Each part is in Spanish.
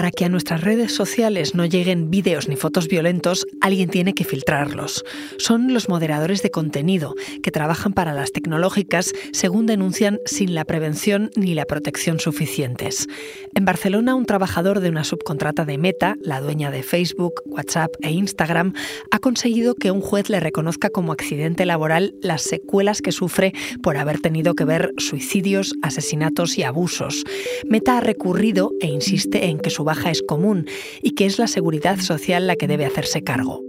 Para que a nuestras redes sociales no lleguen vídeos ni fotos violentos, alguien tiene que filtrarlos. Son los moderadores de contenido, que trabajan para las tecnológicas, según denuncian, sin la prevención ni la protección suficientes. En Barcelona, un trabajador de una subcontrata de Meta, la dueña de Facebook, WhatsApp e Instagram, ha conseguido que un juez le reconozca como accidente laboral las secuelas que sufre por haber tenido que ver suicidios, asesinatos y abusos. Meta ha recurrido e insiste en que su es común y que es la seguridad social la que debe hacerse cargo.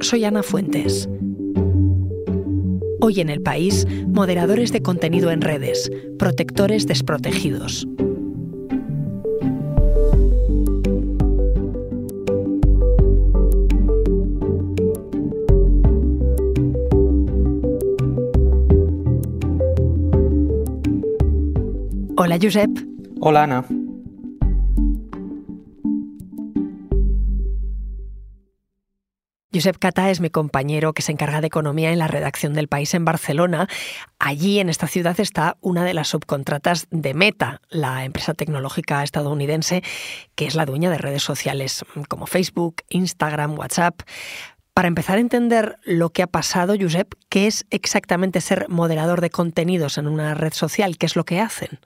Soy Ana Fuentes. Hoy en el país, moderadores de contenido en redes, protectores desprotegidos. Hola, Josep. Hola, Ana. Josep Cata es mi compañero que se encarga de economía en la redacción del País en Barcelona. Allí, en esta ciudad, está una de las subcontratas de Meta, la empresa tecnológica estadounidense que es la dueña de redes sociales como Facebook, Instagram, WhatsApp. Para empezar a entender lo que ha pasado, Josep, ¿qué es exactamente ser moderador de contenidos en una red social? ¿Qué es lo que hacen?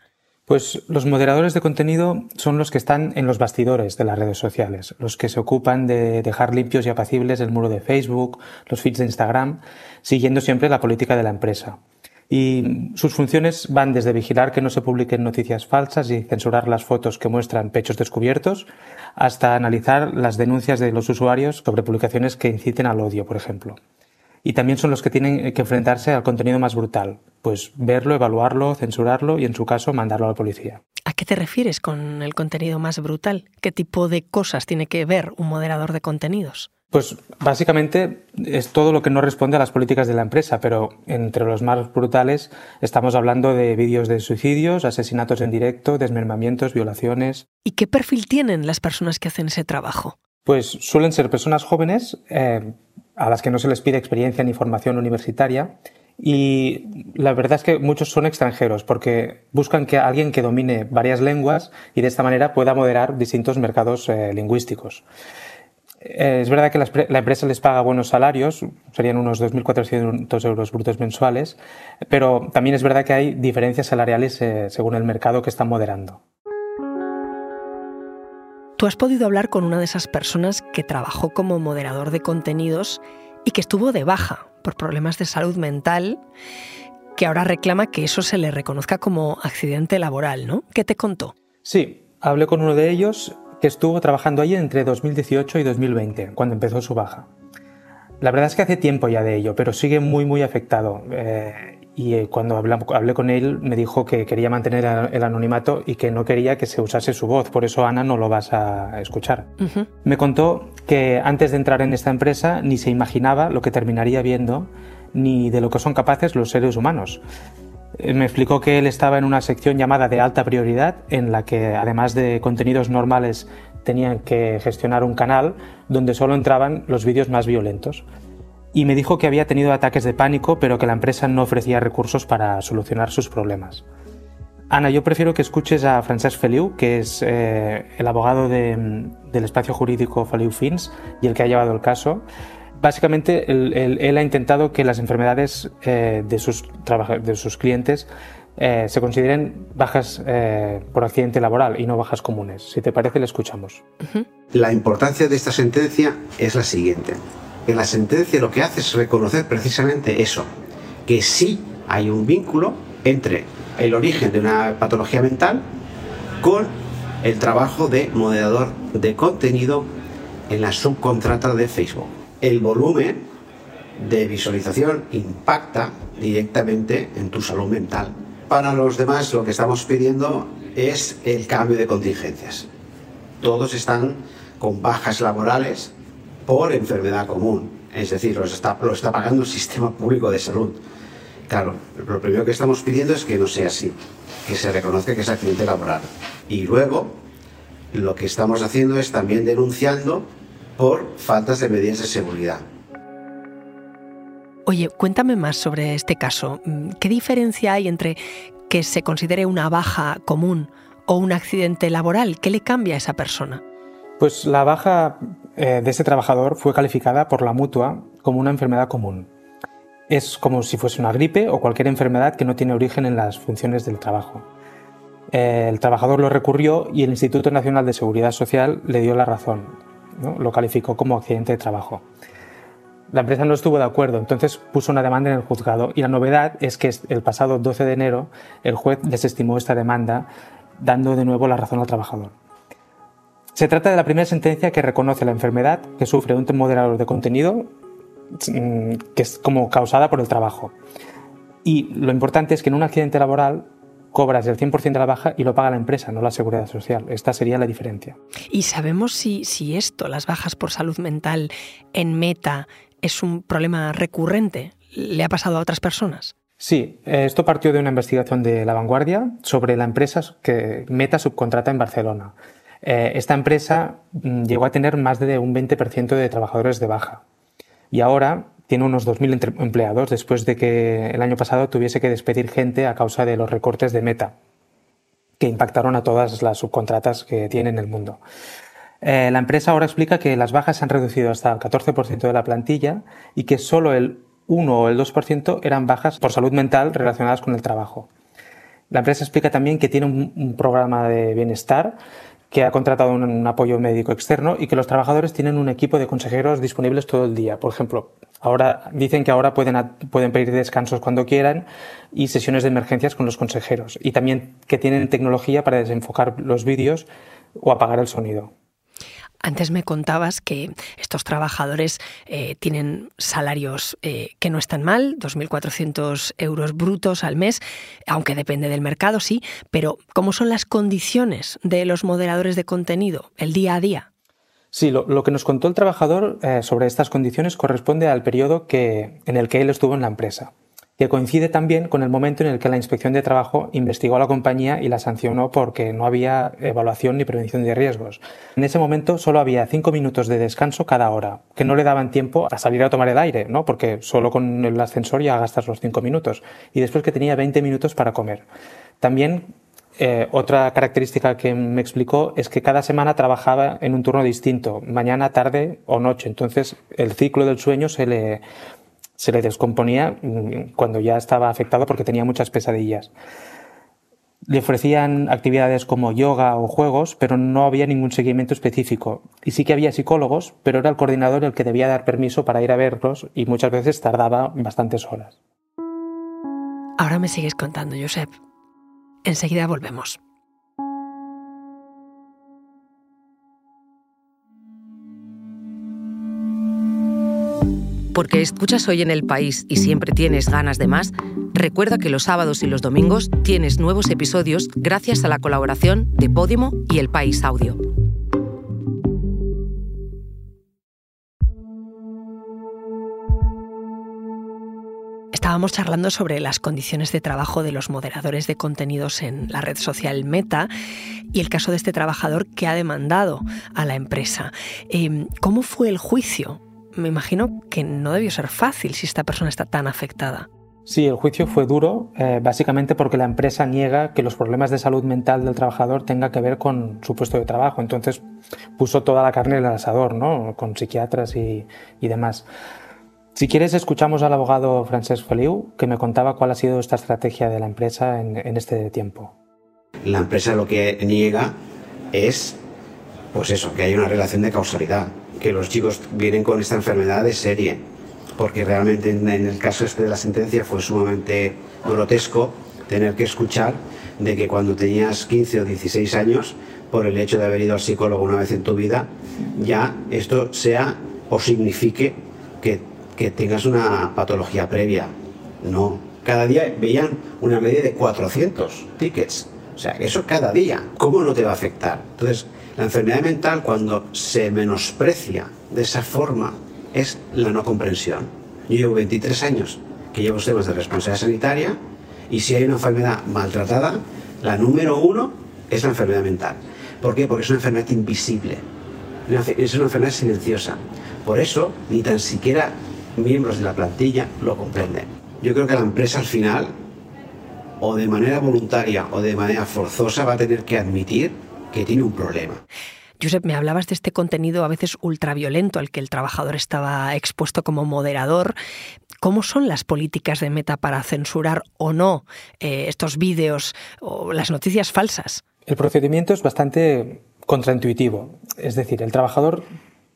Pues los moderadores de contenido son los que están en los bastidores de las redes sociales, los que se ocupan de dejar limpios y apacibles el muro de Facebook, los feeds de Instagram, siguiendo siempre la política de la empresa. Y sus funciones van desde vigilar que no se publiquen noticias falsas y censurar las fotos que muestran pechos descubiertos, hasta analizar las denuncias de los usuarios sobre publicaciones que inciten al odio, por ejemplo y también son los que tienen que enfrentarse al contenido más brutal, pues verlo, evaluarlo, censurarlo y en su caso mandarlo a la policía. ¿A qué te refieres con el contenido más brutal? ¿Qué tipo de cosas tiene que ver un moderador de contenidos? Pues básicamente es todo lo que no responde a las políticas de la empresa, pero entre los más brutales estamos hablando de vídeos de suicidios, asesinatos en directo, desmembramientos, violaciones. ¿Y qué perfil tienen las personas que hacen ese trabajo? Pues suelen ser personas jóvenes eh, a las que no se les pide experiencia ni formación universitaria. Y la verdad es que muchos son extranjeros porque buscan que alguien que domine varias lenguas y de esta manera pueda moderar distintos mercados eh, lingüísticos. Eh, es verdad que la, empresa les paga buenos salarios, serían unos 2.400 euros brutos mensuales, pero también es verdad que hay diferencias salariales eh, según el mercado que están moderando. Tú has podido hablar con una de esas personas que trabajó como moderador de contenidos y que estuvo de baja por problemas de salud mental, que ahora reclama que eso se le reconozca como accidente laboral, ¿no? ¿Qué te contó? Sí, hablé con uno de ellos que estuvo trabajando allí entre 2018 y 2020, cuando empezó su baja. La verdad es que hace tiempo ya de ello, pero sigue muy, muy afectado. Eh, y eh, cuando hablé, con él me dijo que quería mantener el anonimato y que no quería que se usase su voz, por eso Ana no lo vas a escuchar. Me contó que antes de entrar en esta empresa ni se imaginaba lo que terminaría viendo ni de lo que son capaces los seres humanos. Eh, me explicó que él estaba en una sección llamada de alta prioridad en la que además de contenidos normales tenían que gestionar un canal donde solo entraban los vídeos más violentos y me dijo que había tenido ataques de pánico, pero que la empresa no ofrecía recursos para solucionar sus problemas. Ana, yo prefiero que escuches a Francesc Feliu, que es eh, el abogado del espacio jurídico Feliu Fins y el que ha llevado el caso. Básicamente, él, ha intentado que las enfermedades eh, de, sus de sus clientes eh, se consideren bajas por accidente laboral y no bajas comunes. Si te parece, le escuchamos. La importancia de esta sentencia es la siguiente que la sentencia lo que hace es reconocer precisamente eso, que sí hay un vínculo entre el origen de una patología mental con el trabajo de moderador de contenido en la subcontrata de Facebook. El volumen de visualización impacta directamente en tu salud mental. Para los demás lo que estamos pidiendo es el cambio de contingencias. Todos están con bajas laborales por enfermedad común. Es decir, lo está, está pagando el sistema público de salud. Claro, lo primero que estamos pidiendo es que no sea así, que se reconozca que es accidente laboral. Y luego, lo que estamos haciendo es también denunciando por faltas de medidas de seguridad. Oye, cuéntame más sobre este caso. ¿Qué diferencia hay entre que se considere una baja común o un accidente laboral? ¿Qué le cambia a esa persona? Pues la baja eh, de ese trabajador fue calificada por la mutua como una enfermedad común. Es como si fuese una gripe o cualquier enfermedad que no tiene origen en las funciones del trabajo. Eh, el trabajador lo recurrió y el Instituto Nacional de Seguridad Social le dio la razón. Lo calificó como accidente de trabajo. La empresa no estuvo de acuerdo, entonces puso una demanda en el juzgado y la novedad es que el pasado 12 de enero el juez desestimó esta demanda dando de nuevo la razón al trabajador. Se trata de la primera sentencia que reconoce la enfermedad que sufre un moderador de contenido mm, que es como causada por el trabajo. Y lo importante es que en un accidente laboral cobras el 100% de la baja y lo paga la empresa, no la seguridad social. Esta sería la diferencia. ¿Y sabemos si, si esto, las bajas por salud mental en Meta, es un problema recurrente? ¿Le ha pasado a otras personas? Sí, esto partió de una investigación de La Vanguardia sobre la empresa que Meta subcontrata en Barcelona. Eh, esta empresa mm, llegó a tener más de un 20% de trabajadores de baja y ahora tiene unos 2.000 empleados después de que el año pasado tuviese que despedir gente a causa de los recortes de Meta, que impactaron a todas las subcontratas que tiene en el mundo. Eh, la empresa ahora explica que las bajas se han reducido hasta el 14% de la plantilla y que solo el 1 o el 2% eran bajas por salud mental relacionadas con el trabajo. La empresa explica también que tiene un programa de bienestar que ha contratado un, apoyo médico externo y que los trabajadores tienen un equipo de consejeros disponibles todo el día. Por ejemplo, ahora dicen que ahora pueden, pueden pedir descansos cuando quieran y sesiones de emergencias con los consejeros. Y también que tienen tecnología para desenfocar los vídeos o apagar el sonido. Antes me contabas que estos trabajadores eh, tienen salarios eh, que no están mal, 2.400 euros brutos al mes, aunque depende del mercado, sí, pero ¿cómo son las condiciones de los moderadores de contenido, el día a día? Sí, lo, que nos contó el trabajador eh, sobre estas condiciones corresponde al periodo que, en el que él estuvo en la empresa que coincide también con el momento en el que la Inspección de Trabajo investigó a la compañía y la sancionó porque no había evaluación ni prevención de riesgos. En ese momento solo había cinco minutos de descanso cada hora, que no le daban tiempo a salir a tomar el aire, ¿no? porque solo con el ascensor ya gastas los cinco minutos, y después que tenía 20 minutos para comer. También eh, otra característica que me explicó es que cada semana trabajaba en un turno distinto, mañana, tarde o noche. Entonces el ciclo del sueño se le, se le descomponía mm, cuando ya estaba afectado porque tenía muchas pesadillas. Le ofrecían actividades como yoga o juegos, pero no había ningún seguimiento específico. Y sí que había psicólogos, pero era el coordinador el que debía dar permiso para ir a verlos y muchas veces tardaba bastantes horas. Ahora me sigues contando, Josep. Enseguida volvemos. Porque escuchas hoy en el país y siempre tienes ganas de más, recuerda que los sábados y los domingos tienes nuevos episodios gracias a la colaboración de Podimo y El País Audio. Estábamos charlando sobre las condiciones de trabajo de los moderadores de contenidos en la red social Meta y el caso de este trabajador que ha demandado a la empresa. Em, ¿Cómo fue el juicio? Me imagino que no debió ser fácil si esta persona está tan afectada. Sí, el juicio fue duro, eh, básicamente porque la empresa niega que los problemas de salud mental del trabajador tengan que ver con su puesto de trabajo. Entonces puso toda la carne en el asador, ¿no? Con psiquiatras y, demás. Si quieres, escuchamos al abogado Francesc Feliu, que me contaba cuál ha sido esta estrategia de la empresa en, en este tiempo. La empresa lo que niega es, pues eso, que hay una relación de causalidad que los chicos vienen con esta enfermedad de serie, porque realmente en, el caso este de la sentencia fue sumamente grotesco tener que escuchar de que cuando tenías 15 o 16 años, por el hecho de haber ido al psicólogo una vez en tu vida, ya esto sea o signifique que, que tengas una patología previa. No, cada día veían una media de 400 tickets. O sea, eso cada día. ¿Cómo no te va a afectar? Entonces, la enfermedad mental, cuando se menosprecia de esa forma, es la no comprensión. Yo llevo 23 años que llevo temas de responsabilidad sanitaria y si hay una enfermedad maltratada, la número uno es la enfermedad mental. ¿Por qué? Porque es una enfermedad invisible, es una enfermedad silenciosa. Por eso, ni tan siquiera miembros de la plantilla lo comprenden. Yo creo que la empresa al final, o de manera voluntaria o de manera forzosa, va a tener que admitir que tiene un problema. Josep, me hablabas de este contenido a veces ultraviolento al que el trabajador estaba expuesto como moderador. ¿Cómo son las políticas de Meta para censurar o no eh, estos vídeos o las noticias falsas? El procedimiento es bastante contraintuitivo. Es decir, el trabajador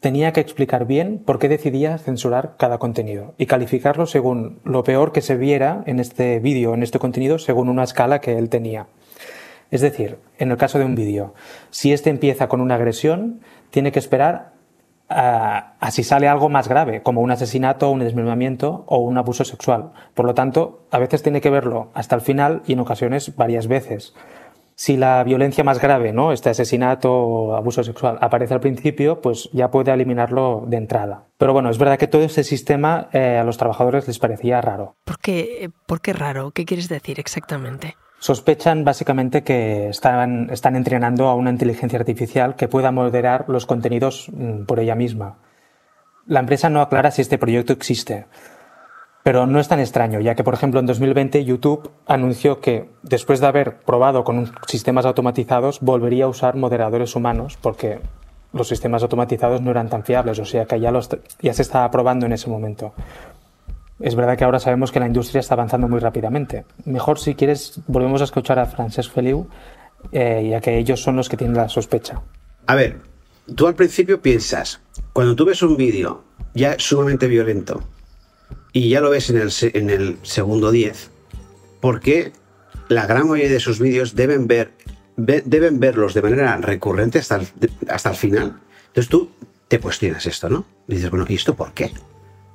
tenía que explicar bien por qué decidía censurar cada contenido y calificarlo según lo peor que se viera en este vídeo, en este contenido, según una escala que él tenía. Es decir, en el caso de un vídeo, si este empieza con una agresión, tiene que esperar a, si sale algo más grave, como un asesinato, un desmembramiento o un abuso sexual. Por lo tanto, a veces tiene que verlo hasta el final y en ocasiones varias veces. Si la violencia más grave, ¿no? este asesinato o abuso sexual, aparece al principio, pues ya puede eliminarlo de entrada. Pero bueno, es verdad que todo este sistema eh, a los trabajadores les parecía raro. ¿Por qué, ¿Por qué raro? ¿Qué quieres decir exactamente? Sospechan básicamente que están, están entrenando a una inteligencia artificial que pueda moderar los contenidos mm, por ella misma. La empresa no aclara si este proyecto existe, pero no es tan extraño, ya que, por ejemplo, en 2020 YouTube anunció que, después de haber probado con sistemas automatizados, volvería a usar moderadores humanos porque los sistemas automatizados no eran tan fiables, o sea que ya, los, ya se estaba probando en ese momento. Es verdad que ahora sabemos que la industria está avanzando muy rápidamente. Mejor, si quieres, volvemos a escuchar a Francesc Feliu, eh, ya que ellos son los que tienen la sospecha. A ver, tú al principio piensas, cuando tú ves un vídeo ya sumamente violento y ya lo ves en el, en el segundo 10, porque la gran mayoría de esos vídeos deben, ver, deben verlos de manera recurrente hasta el, hasta el final. Entonces tú te cuestionas esto, ¿no? dices, bueno, ¿y esto por qué?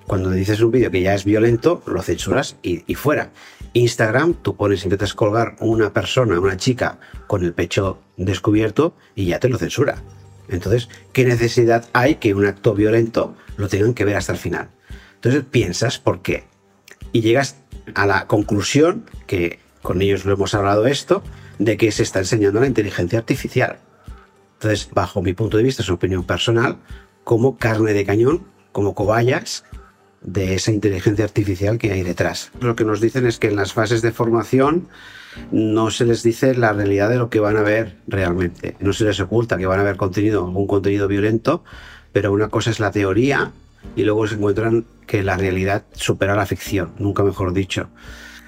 Cuando dices un vídeo que ya es violento, lo censuras y, fuera. Instagram, tú pones, intentas colgar una persona, una chica, con el pecho descubierto y ya te lo censura. Entonces, ¿qué necesidad hay que un acto violento lo tengan que ver hasta el final? Entonces piensas por qué. Y llegas a la conclusión, que con ellos lo hemos hablado esto, de que se está enseñando la inteligencia artificial. Entonces, bajo mi punto de vista, es una opinión personal, como carne de cañón, como cobayas de esa inteligencia artificial que hay detrás. Lo que nos dicen es que en las fases de formación no se les dice la realidad de lo que van a ver realmente. No se les oculta que van a ver contenido, algún contenido violento, pero una cosa es la teoría y luego se encuentran que la realidad supera la ficción, nunca mejor dicho.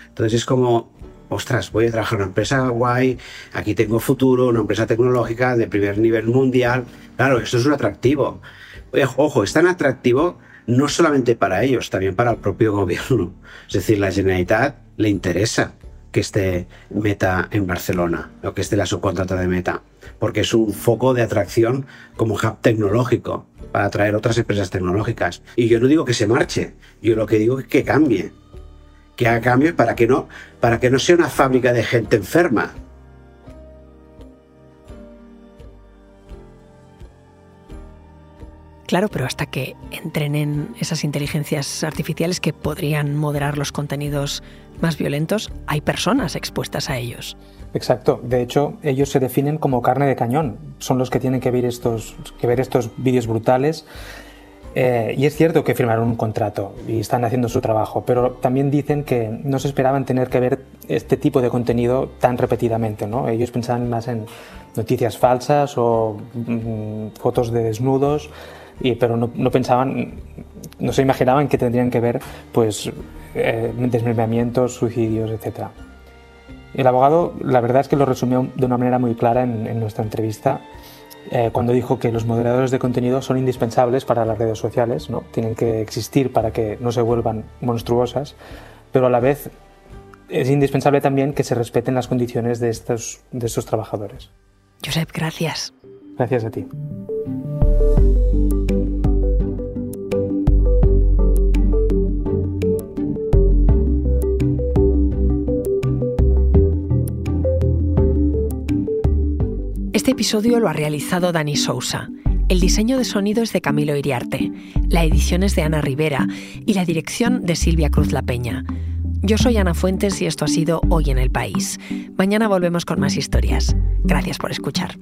Entonces es como, ostras, voy a trabajar en una empresa guay, aquí tengo futuro, una empresa tecnológica de primer nivel mundial. Claro, esto es un atractivo. Ojo, es tan atractivo no solamente para ellos, también para el propio gobierno. Es decir, la Generalitat le interesa que esté Meta en Barcelona o que esté la subcontrata de Meta, porque es un foco de atracción como hub tecnológico para atraer otras empresas tecnológicas. Y yo no digo que se marche, yo lo que digo es que cambie, que haga cambio para que no, para que no sea una fábrica de gente enferma, Claro, pero hasta que entrenen esas inteligencias artificiales que podrían moderar los contenidos más violentos, hay personas expuestas a ellos. Exacto. De hecho, ellos se definen como carne de cañón. Son los que tienen que ver estos, que ver estos vídeos brutales. Eh, y es cierto que firmaron un contrato y están haciendo su trabajo, pero también dicen que no se esperaban tener que ver este tipo de contenido tan repetidamente. ¿no? Ellos pensaban más en noticias falsas o mm, fotos de desnudos pero no, pensaban, no se imaginaban que tendrían que ver pues, eh, desmembramientos, suicidios, etc. El abogado, la verdad es que lo resumió de una manera muy clara en, nuestra entrevista, eh, cuando dijo que los moderadores de contenido son indispensables para las redes sociales, ¿no? tienen que existir para que no se vuelvan monstruosas, pero a la vez es indispensable también que se respeten las condiciones de estos, de estos trabajadores. Josep, gracias. Gracias a ti. Este episodio lo ha realizado Dani Sousa. El diseño de sonido es de Camilo Iriarte, la edición es de Ana Rivera y la dirección de Silvia Cruz La Peña. Yo soy Ana Fuentes y esto ha sido Hoy en el País. Mañana volvemos con más historias. Gracias por escuchar.